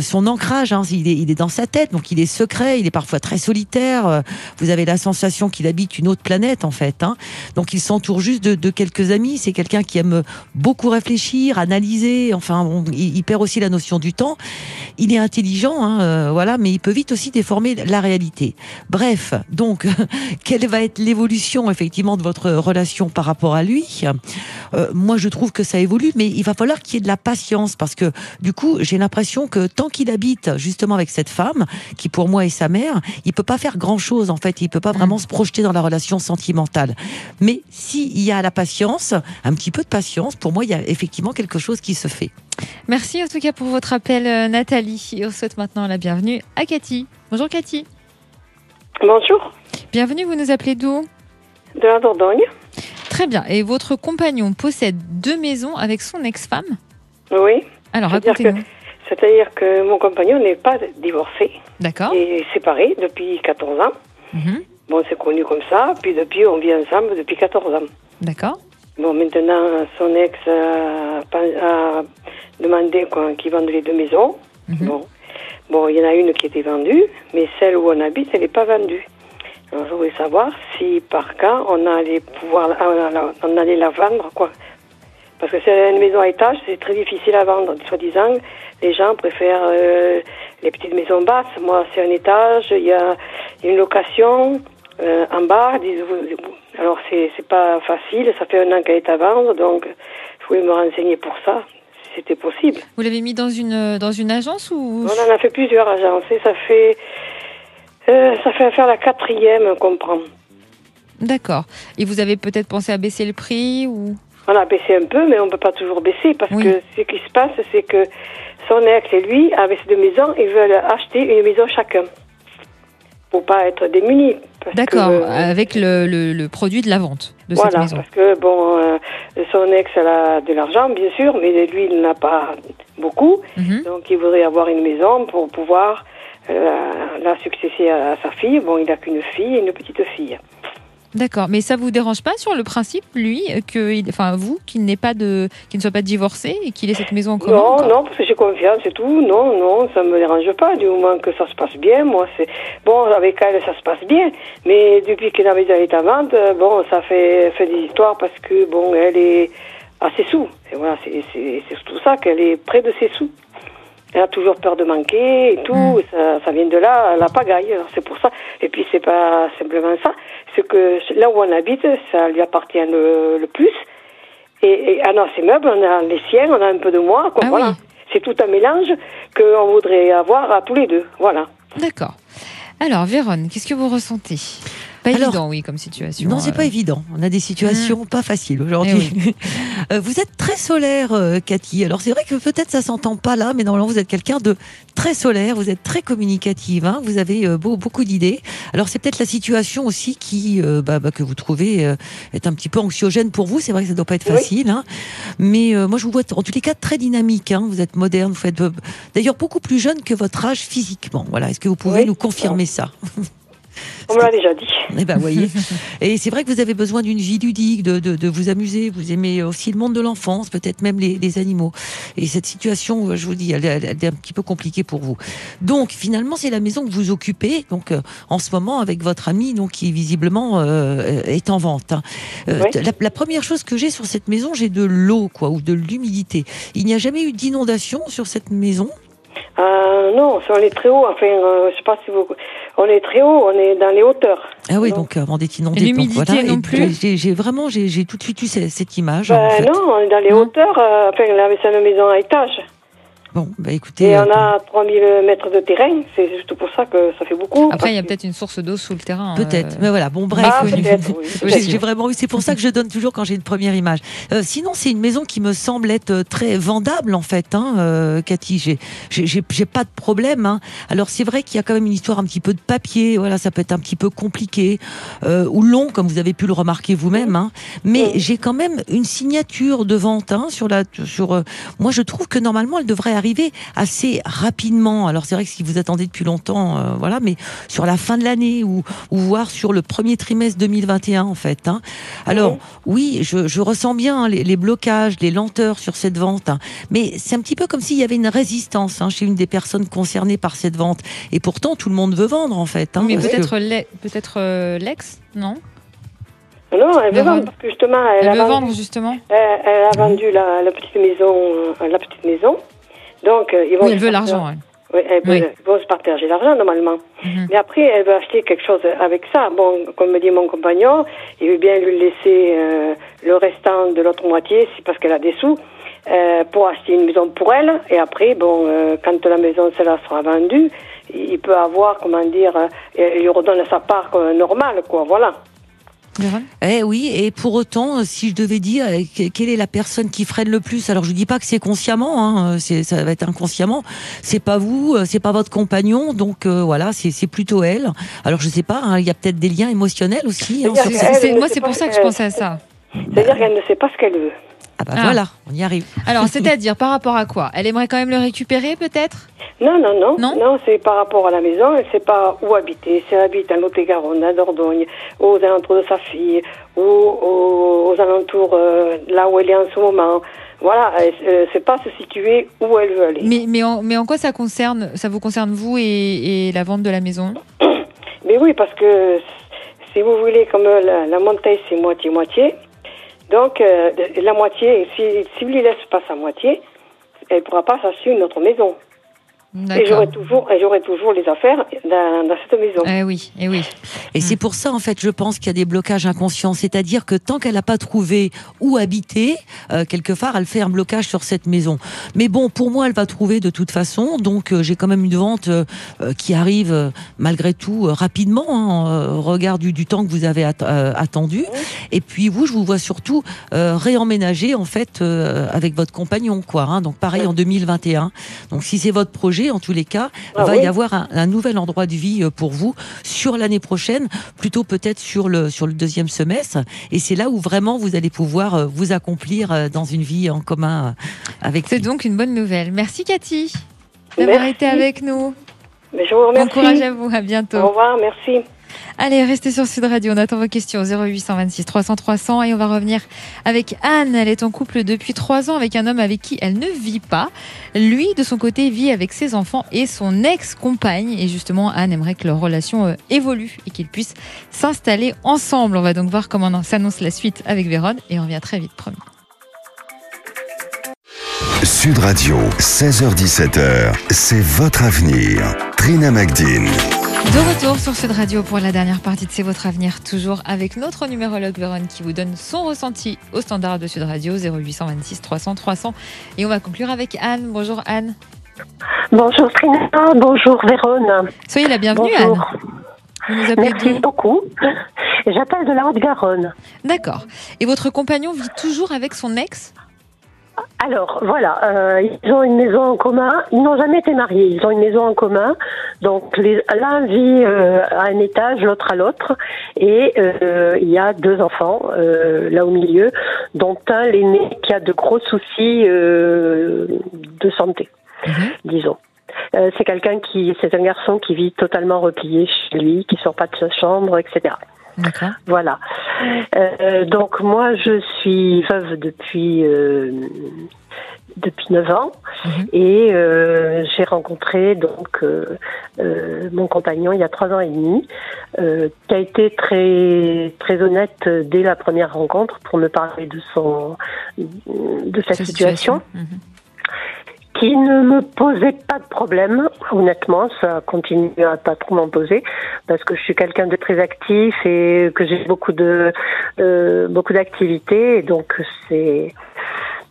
Son ancrage, hein, il, est, dans sa tête, donc il est secret, il est parfois très solitaire. vous avez la sensation qu'il habite une autre planète, en fait. Hein. Donc il s'entoure juste de quelques amis. C'est quelqu'un qui aime beaucoup réfléchir, analyser. Enfin, bon, il, il perd aussi la notion du temps. Il est intelligent, hein, euh, voilà, mais il peut vite aussi déformer la réalité. Bref, donc, quelle va être l'évolution effectivement de votre relation par rapport à lui? Euh, Moi, je trouve que ça évolue, mais il va falloir qu'il y ait de la patience parce que du coup, j'ai l'impression que tant qu'il habite justement avec cette femme, qui pour moi est sa mère, il peut pas faire grand chose en fait. Il peut pas vraiment se projeter dans la relation sentimentale. Mais s'il y a la patience, un petit peu de patience, pour moi, il y a effectivement quelque chose qui se fait. Merci en tout cas pour votre appel, euh, Nathalie. Et on souhaite maintenant la bienvenue à Cathy. Bonjour Cathy. Bonjour, Bienvenue, vous nous appelez d'où? De la Dordogne. Très bien. Et votre compagnon possède deux maisons avec son ex-femme? Oui, Alors C'est-à-dire racontez-nous. c'est-à-dire que mon compagnon n'est pas divorcé, D'accord. il est séparé depuis 14 ans. Mhm. Bon, c'est connu comme ça, puis depuis, on vit ensemble depuis 14 ans. D'accord. Bon, maintenant, son ex a, a demandé quoi, qu'il vende les deux maisons. Mhm. Bon. bon, il y en a une qui était vendue, mais celle où on habite, elle n'est pas vendue. Alors, je voulais savoir si, par cas, on allait pouvoir, on allait la vendre, quoi. Parce que c'est une maison à étage, c'est très difficile à vendre. Soi-disant, les gens préfèrent euh, les petites maisons basses. Moi, c'est un étage, il y a une location euh, en bas. dis- Alors, c'est c'est pas facile, ça fait un an qu'elle est à vendre, donc je voulais me renseigner pour ça, si c'était possible. Vous l'avez mis dans une, dans une agence ou On en a fait plusieurs agences et ça fait, euh, ça fait faire la quatrième qu'on prend. D'accord. Et vous avez peut-être pensé à baisser le prix ou? On a baissé un peu, mais on ne peut pas toujours baisser parce Oui. que ce qui se passe, c'est que son ex et lui, avec ces deux maisons, ils veulent acheter une maison chacun pour pas être démunis. D'accord. que- Avec le, le- le produit de la vente de cette voilà, maison. parce que bon, euh, son ex elle a de l'argent, bien sûr, mais lui, il n'a pas beaucoup. Mhm. Donc, il voudrait avoir une maison pour pouvoir euh, la succéder à sa fille. Bon, il n'a qu'une fille et une petite fille. D'accord. Mais ça vous dérange pas sur le principe, lui, que, enfin vous, qu'il n'ait pas de, qu'il ne soit pas divorcé et qu'il ait cette maison en commun Non, non, parce que j'ai confiance et tout. Non, non, ça me dérange pas, du moment que ça se passe bien. Moi, c'est bon avec elle, ça se passe bien. Mais depuis que la maison est à vente, euh, bon, ça fait fait des histoires parce que bon, elle est à ses sous. Et voilà, c'est c'est c'est surtout ça qu'elle est près de ses sous. Elle a toujours peur de manquer et tout. Mm. Ça, ça vient de là, la pagaille. C'est pour ça. Et puis c'est pas simplement ça. C'est que là où on habite, ça lui appartient le, le plus. Et, et ah non, ces meubles, on a les siens, on a un peu de moi. Quoi, Ah voilà. oui. C'est tout un mélange qu'on voudrait avoir à tous les deux. Voilà. D'accord. Alors, Véronne, qu'est-ce que vous ressentez? Pas Alors, évident, oui, comme situation. Non, c'est euh. pas évident. On a des situations pas faciles aujourd'hui. Euh, vous êtes très solaire, euh, Cathy. Alors c'est vrai que peut-être ça s'entend pas là, mais normalement vous êtes quelqu'un de très solaire. Vous êtes très communicative. hein. Vous avez euh, beau- beaucoup d'idées. Alors c'est peut-être la situation aussi qui, euh, bah, bah, que vous trouvez euh, est un petit peu anxiogène pour vous. C'est vrai que ça doit pas être Oui. facile. hein. Mais euh, moi je vous vois en tous les cas très dynamique. hein. Vous êtes moderne. Vous faites euh, d'ailleurs beaucoup plus jeune que votre âge physiquement. Voilà. Est-ce que vous pouvez Oui. nous confirmer ça? On me l'a déjà dit. eh ben, voyez. Et c'est vrai que vous avez besoin d'une vie ludique, de, de, de vous amuser. Vous aimez aussi le monde de l'enfance, peut-être même les, les animaux. Et cette situation, je vous dis, elle, elle- elle est un petit peu compliquée pour vous. Donc, finalement, c'est la maison que vous occupez, donc euh, en ce moment avec votre ami, donc qui visiblement euh, est en vente. hein. Euh, Oui. la, la première chose que j'ai sur cette maison, j'ai de l'eau, quoi, ou de l'humidité. Il n'y a jamais eu d'inondation sur cette maison? Non, on est très haut. Enfin, je sais pas si vous. On est très haut. On est dans les hauteurs. Ah oui, Non. donc avant d'être inondé. L'humidité donc, voilà. non plus J'ai vraiment, j'ai j'ai tout de suite eu cette, cette image. Ben en fait. non, on est dans les Non. hauteurs. euh, enfin, là, c'est une maison à étage. Bon, bah écoutez. Et euh, on a 3000 mètres de terrain. C'est juste pour ça que ça fait beaucoup. Après, il y a peut-être une source d'eau sous le terrain. Peut-être, euh, mais voilà, bon bref. Ah, peut-être, oui. J'ai vraiment eu, c'est pour ça que je donne toujours quand j'ai une première image. Euh, sinon, c'est une maison qui me semble être euh, très vendable en fait, hein, euh, Cathy. J'ai, j'ai, j'ai- j'ai pas de problème. Hein. Alors c'est vrai qu'il y a quand même une histoire un petit peu de papier. Voilà, ça peut être un petit peu compliqué euh, ou long, comme vous avez pu le remarquer vous-même. Hein. Mais Oui. j'ai quand même une signature de vente hein, sur la, sur. euh, moi, je trouve que normalement, elle devrait arriver assez rapidement. Alors c'est vrai que si vous attendez depuis longtemps, euh, voilà, mais sur la fin de l'année ou, ou voire sur le premier trimestre 2021 en fait. Hein. Alors Mhm. oui, je, je ressens bien hein, les, les blocages, les lenteurs sur cette vente, hein. mais c'est un petit peu comme s'il y avait une résistance hein, chez une des personnes concernées par cette vente. Et pourtant, tout le monde veut vendre en fait. hein, Mais que- peut-être euh, l'ex, non? Non, elle veut vendre parce que justement, elle, Elle a veut vendu, vendre justement? elle, elle a vendu la, la petite maison, euh, la petite maison. Donc euh, ils vont. Oui, elle se veut partager- l'argent. elle. Oui, elle veut- Oui. ils vont se partager l'argent normalement. Mhm. Mais après, elle veut acheter quelque chose avec ça. Bon, comme me dit mon compagnon, il veut bien lui laisser euh, le restant de l'autre moitié, parce qu'elle a des sous, euh, pour acheter une maison pour elle. Et après, bon, euh, quand la maison celle-là sera vendue, il peut avoir, comment dire, euh, il lui redonne sa part euh, normale, quoi. Voilà. Eh oui, et pour autant, euh, si je devais dire euh, que- quelle est la personne qui freine le plus, alors je dis pas que c'est consciemment, hein, euh, c'est ça va être inconsciemment. C'est pas vous, c'est pas votre compagnon, donc euh, voilà, c'est c'est plutôt elle. Alors je sais pas, hein, il y a peut-être des liens émotionnels aussi. hein, sur Elle, elle Moi, ne c'est pour ça que que- je pensais à ça. C'est-à-dire qu'elle ne sait pas ce qu'elle veut. Ah bah Ah. voilà, on y arrive. Alors, c'est-à-dire par rapport à quoi? Elle aimerait quand même le récupérer, peut-être? Non, non, non. Non? C'est par rapport à la maison. Elle ne sait pas où habiter. Si elle habite à Lot-et-Garonne, à Dordogne, aux alentours de sa fille, ou aux, aux alentours euh, là où elle est en ce moment. Voilà, elle ne sait pas se situer où elle veut aller. mais, mais, en, mais en quoi ça concerne Ça vous concerne vous et, et la vente de la maison? Mais oui, parce que si vous voulez, comme la, la montagne, c'est moitié-moitié. Donc, euh, la moitié, si, si vous lui laisse pas sa moitié, elle ne pourra pas s'acheter une autre maison. Et j'aurai toujours, et j'aurai toujours les affaires dans, dans cette maison. Eh oui, eh oui. Et c'est pour ça, en fait, je pense qu'il y a des blocages inconscients. C'est-à-dire que tant qu'elle n'a pas trouvé où habiter, euh, quelque part, elle fait un blocage sur cette maison. Mais bon, pour moi, elle va trouver de toute façon. Donc, euh, j'ai quand même une vente euh, qui arrive, euh, malgré tout, euh, rapidement, hein, euh, au regard du, du temps que vous avez at- euh, attendu. Et puis, vous, je vous vois surtout euh, réemménager, en fait, euh, avec votre compagnon, quoi. hein. Donc, pareil, en 2021. Donc, si c'est votre projet, en tous les cas, Ah va oui. y avoir un, un nouvel endroit de vie euh, pour vous sur l'année prochaine, plutôt peut-être sur le sur le deuxième semestre. Et c'est là où vraiment vous allez pouvoir euh, vous accomplir euh, dans une vie en commun avec. C'est donc une bonne nouvelle. Merci Cathy d'avoir été avec nous. Mais je vous Bon remercie. courage à vous, à bientôt. Au revoir, merci. Allez, restez sur Sud Radio. On attend vos questions au 0826 300 300 et on va revenir avec Anne. Elle est en couple depuis trois ans avec un homme avec qui elle ne vit pas. Lui, de son côté, vit avec ses enfants et son ex-compagne. Et justement, Anne aimerait que leur relation euh, évolue et qu'ils puissent s'installer ensemble. On va donc voir comment s'annonce la suite avec Véronne et on revient très vite, promis. Sud Radio, 16h17h, c'est votre avenir. Trina Magdine. De retour sur Sud Radio pour la dernière partie de C'est votre avenir, toujours avec notre numérologue Véronne qui vous donne son ressenti au standard de Sud Radio 0826 300 300. Et on va conclure avec Anne. Bonjour Anne. Bonjour Trina, bonjour Vérone. Soyez la bienvenue, Bonjour. Anne. Vous nous appelez Merci beaucoup. J'appelle de la Haute-Garonne. D'accord. Et votre compagnon vit toujours avec son ex? Alors voilà, euh, ils ont une maison en commun. Ils n'ont jamais été mariés. Ils ont une maison en commun. Donc les- l'un vit euh, à un étage, l'autre à l'autre, et euh, il y a deux enfants euh, là au milieu, dont un l'aîné qui a de gros soucis euh, de santé, disons. Euh, c'est quelqu'un qui, c'est un garçon qui vit totalement replié chez lui, qui sort pas de sa chambre, etc. D'accord. Voilà. Euh, donc moi, je suis veuve depuis euh, depuis 9 ans et euh, j'ai rencontré donc euh, euh, mon compagnon il y a trois ans et demi, euh, qui a été très très honnête dès la première rencontre pour me parler de son de sa Sa situation Mhm. Qui ne me posait pas de problème, honnêtement, ça continue à pas trop m'en poser, parce que je suis quelqu'un de très actif et que j'ai beaucoup de euh, beaucoup d'activités, donc c'est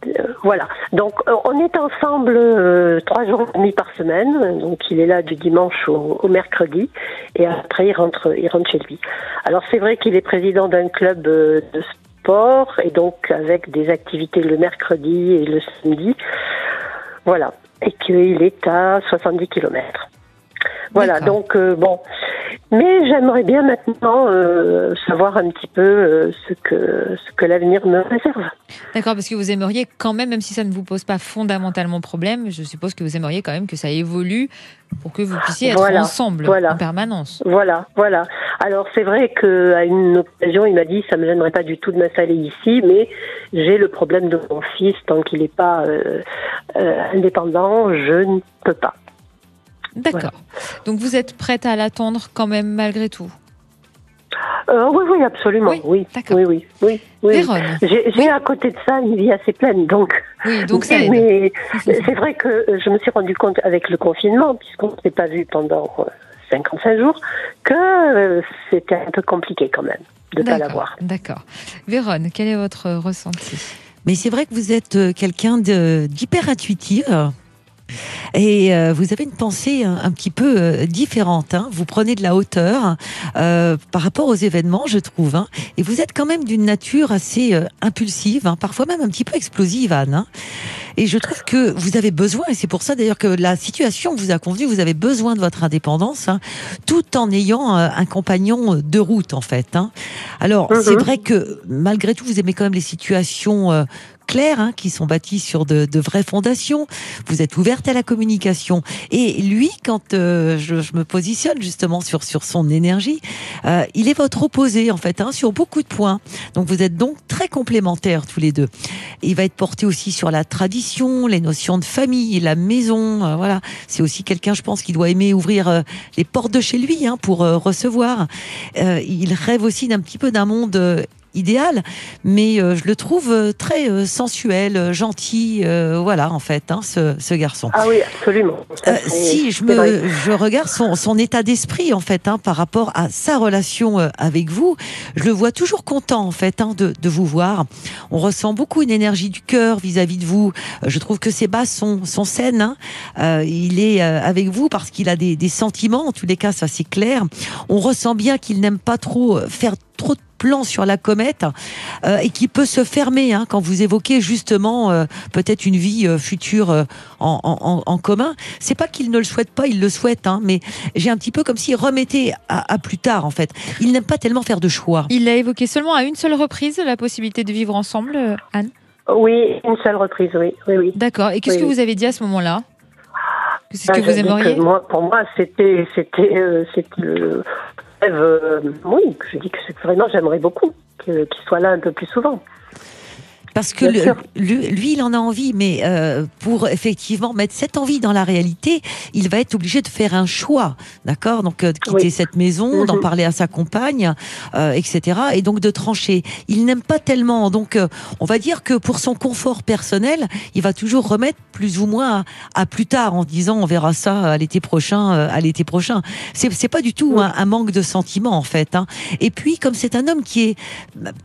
euh, voilà. Donc euh, on est ensemble euh, trois jours et demi par semaine, donc il est là du dimanche au, au mercredi, et après il rentre il rentre chez lui. Alors c'est vrai qu'il est président d'un club euh, de sport et donc avec des activités le mercredi et le samedi. Voilà. Et qu'il est à 70 km. Voilà, donc euh, bon. Mais j'aimerais bien maintenant euh, savoir un petit peu euh, ce que ce que l'avenir me réserve. D'accord, parce que vous aimeriez quand même, même si ça ne vous pose pas fondamentalement problème, je suppose que vous aimeriez quand même que ça évolue pour que vous puissiez être Voilà, ensemble voilà. en permanence. Voilà, voilà. Alors c'est vrai qu'à une occasion, il m'a dit ça me gênerait pas du tout de m'installer ici, mais j'ai le problème de mon fils tant qu'il n'est pas euh, euh, indépendant, je ne peux pas. D'accord. Donc vous êtes prête à l'attendre quand même malgré tout. Euh, oui, oui, absolument. Oui, Oui, d'accord. oui, oui, oui. oui. Vérone. J'ai à côté de ça une vie assez pleine, donc. Oui, donc ça mais, aide. mais c'est vrai que euh, je me suis rendu compte avec le confinement, puisqu'on ne s'est pas vu pendant euh, 55 jours, que euh, c'était un peu compliqué quand même de ne pas D'accord, l'avoir. D'accord. Vérone, quel est votre ressenti? Mais c'est vrai que vous êtes euh, quelqu'un de- d'hyper intuitif. Et euh, vous avez une pensée un, un petit peu euh, différente. hein. Vous prenez de la hauteur euh, par rapport aux événements, je trouve. hein. Et vous êtes quand même d'une nature assez euh, impulsive, hein, parfois même un petit peu explosive, Anne. hein. Et je trouve que vous avez besoin, et c'est pour ça d'ailleurs que la situation vous a convenu, vous avez besoin de votre indépendance, hein, tout en ayant euh, un compagnon de route, en fait. hein. Alors, Mhm. c'est vrai que malgré tout, vous aimez quand même les situations euh, claires, hein, qui sont bâties sur de, de vraies fondations. Vous êtes ouverte à la communication. Et lui, quand euh, je, je me positionne justement sur, sur son énergie, euh, il est votre opposé, en fait, hein, sur beaucoup de points. Donc, vous êtes donc très complémentaires tous les deux. Il va être porté aussi sur la tradition, les notions de famille, la maison. euh, voilà, c'est aussi quelqu'un, je pense, qui doit aimer ouvrir euh, les portes de chez lui hein, pour euh, recevoir. Il rêve aussi d'un petit peu d'un monde. Idéal, mais euh, je le trouve euh, très euh, sensuel, gentil, voilà en fait, hein, ce, ce garçon. Ah oui, absolument. Si je me, regarde son, son état d'esprit en fait, hein, par rapport à sa relation avec vous, je le vois toujours content en fait hein, de, de vous voir. On ressent beaucoup une énergie du cœur vis-à-vis de vous. Je trouve que ses bases sont, sont saines. il est avec vous parce qu'il a des, des sentiments. En tous les cas, ça c'est clair. On ressent bien qu'il n'aime pas trop faire trop de plans sur la comète euh, et qui peut se fermer hein, quand vous évoquez justement euh, peut-être une vie euh, future euh, en, en, en- en commun. C'est pas qu'il ne le souhaite pas, il le souhaite, hein, mais j'ai un petit peu comme s'il remettait à, à plus tard en fait. Il n'aime pas tellement faire de choix. Il l'a évoqué seulement à une seule reprise, la possibilité de vivre ensemble, Anne? Oui, une seule reprise, oui, oui, oui. D'accord. Et qu'est-ce Oui, que oui. vous avez dit à ce moment-là? Que c'est ce Ben, que vous je dis aimeriez? que moi, pour moi, c'était, c'était, euh, c'était le rêve. euh, oui, je dis que vraiment, j'aimerais beaucoup qu'il soit là un peu plus souvent. Parce que le- lui, lui, il en a envie, mais euh, pour effectivement mettre cette envie dans la réalité, il va être obligé de faire un choix, d'accord? Donc euh, de quitter Oui. cette maison, d'en Mhm. parler à sa compagne, euh, etc. Et donc de trancher. Il n'aime pas tellement, donc euh, on va dire que pour son confort personnel, il va toujours remettre plus ou moins à, à plus tard en disant on verra ça à l'été prochain, euh, à l'été prochain. C'est pas du tout un, un manque de sentiment en fait. hein. Et puis comme c'est un homme qui est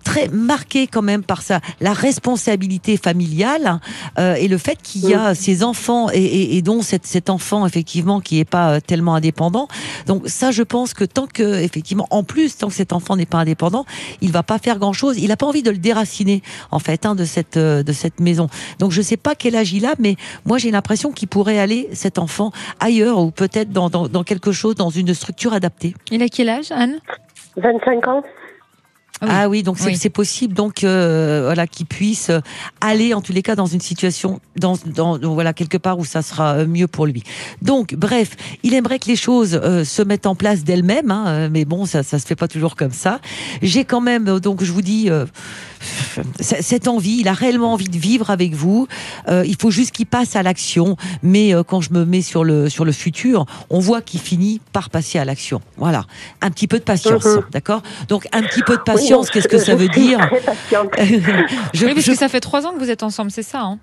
très marqué quand même par sa la responsabilité responsabilité familiale euh, et le fait qu'il y a ces enfants et, et- et dont cet, cet enfant effectivement qui est pas euh, tellement indépendant. Donc ça, je pense que tant que effectivement, en plus, tant que cet enfant n'est pas indépendant, il va pas faire grand chose. Il a pas envie de le déraciner en fait hein, de cette euh, de cette maison. Donc je sais pas quel âge il a, mais moi j'ai l'impression qu'il pourrait aller cet enfant ailleurs ou peut-être dans, dans, dans quelque chose, dans une structure adaptée. Il a quel âge, Anne? 25 ans oui. Ah oui, donc c'est Oui. possible donc euh, voilà qu'il puisse euh, aller en tous les cas dans une situation dans, dans voilà quelque part où ça sera euh, mieux pour lui. Donc bref, il aimerait que les choses euh, se mettent en place d'elles-mêmes, hein, euh, mais bon ça ça se fait pas toujours comme ça. J'ai quand même donc je vous dis euh, cette envie, il a réellement envie de vivre avec vous. Euh, il faut juste qu'il passe à l'action. Mais euh, quand je me mets sur le sur le futur, on voit qu'il finit par passer à l'action. Voilà, un petit peu de patience, Mhm. d'accord? Donc un petit peu de patience, qu'est-ce que je- ça je veut suis dire? Très patiente. je, Oui, parce je- que ça fait trois ans que vous êtes ensemble, c'est ça hein?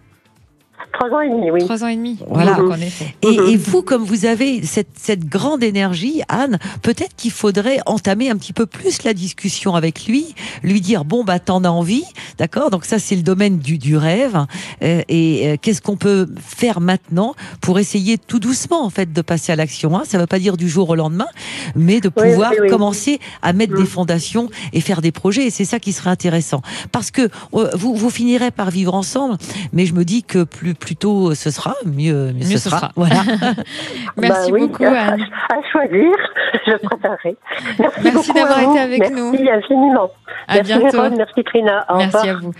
Trois ans et demi, oui. Trois ans et demi. Voilà. Effet. Et, et vous, comme vous avez cette, cette grande énergie, Anne, peut-être qu'il faudrait entamer un petit peu plus la discussion avec lui, lui dire bon bah t'en as envie, d'accord? Donc ça c'est le domaine du, du rêve. Euh, et euh, qu'est-ce qu'on peut faire maintenant pour essayer tout doucement en fait de passer à l'action? Hein Ça veut pas dire du jour au lendemain, mais de Oui, pouvoir oui, oui. commencer à mettre des fondations et faire des projets. Et c'est ça qui serait intéressant, parce que euh, vous vous finirez par vivre ensemble, mais je me dis que plus plus tôt ce sera, mieux mieux, Mieux ce ce sera. sera. Voilà. Merci Bah oui, beaucoup, à, Anne. à choisir, je préférerai. Merci, Merci beaucoup d'avoir été avec merci nous. Merci infiniment. À merci bientôt. Véron, merci Trina. Au revoir. Merci à vous.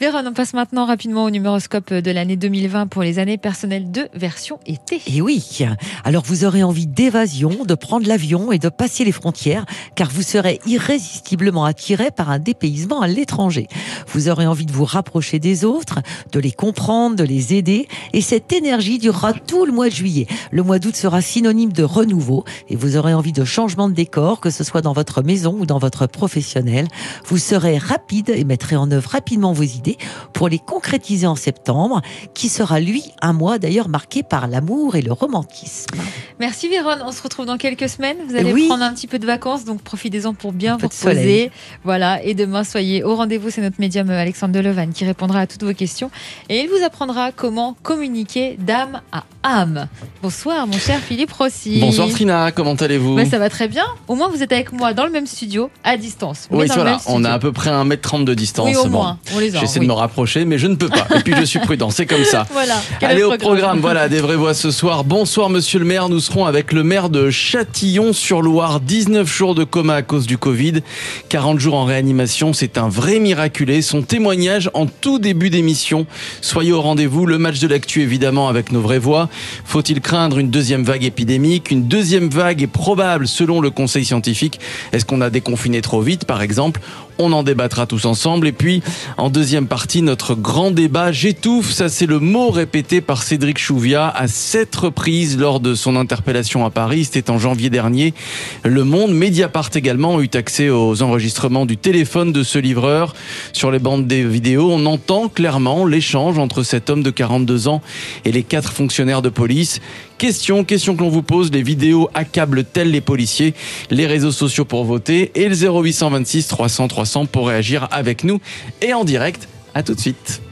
Véron, on passe maintenant rapidement au numéroscope de l'année 2020 pour les années personnelles de version été. Et oui, alors vous aurez envie d'évasion, de prendre l'avion et de passer les frontières, car vous serez irrésistiblement attiré par un dépaysement à l'étranger. Vous aurez envie de vous rapprocher des autres, de les comprendre, de les aider, et cette énergie durera tout le mois de juillet. Le mois d'août sera synonyme de renouveau, et vous aurez envie de changement de décor, que ce soit dans votre maison ou dans votre professionnel. Vous serez rapide et mettrez en œuvre rapidement vos idées pour les concrétiser en septembre, qui sera lui un mois d'ailleurs marqué par l'amour et le romantisme. Merci Véron, on se retrouve dans quelques semaines. Vous allez Oui. prendre un petit peu de vacances, donc profitez-en pour bien Un vous de soleil. reposer. Voilà, et demain soyez au rendez-vous. C'est notre médium euh, Alexandre Delevan qui répondra à toutes vos questions et il vous apprendra comment communiquer d'âme à âme. Bonsoir, mon cher Philippe Rossi. Bonsoir Trina, comment allez-vous Bah, ça va très bien. Au moins, vous êtes avec moi dans le même studio, à distance. Oui, dans voilà, on a à peu près 1m30 de distance. Oui, au Bon, moins. On les a. J'essaie oui. de me rapprocher, mais je ne peux pas. Et puis je suis prudent, c'est comme ça. Voilà. Allez le au programme, voilà, des vraies voix ce soir. Bonsoir monsieur le maire, nous serons avec le maire de Châtillon-sur-Loire. 19 jours de coma à cause du Covid, 40 jours en réanimation, c'est un vrai miraculé. Son témoignage en tout début d'émission. Soyez au rendez-vous, le match de l'actu évidemment avec nos vraies voix. Faut-il craindre une deuxième vague épidémique? Une deuxième vague est probable selon le conseil scientifique. Est-ce qu'on a déconfiné trop vite par exemple? On en débattra tous ensemble. Et puis, en deuxième partie, notre grand débat J'étouffe. Ça, c'est le mot répété par Cédric Chouviat à sept reprises lors de son interpellation à Paris. C'était en janvier dernier. Le Monde, Mediapart également, ont eu accès aux enregistrements du téléphone de ce livreur. Sur les bandes des vidéos, on entend clairement l'échange entre cet homme de 42 ans et les quatre fonctionnaires de police. Question, question que l'on vous pose, les vidéos accablent-elles les policiers Les réseaux sociaux pour voter et le 0826 300 300 pour réagir avec nous et en direct. À tout de suite.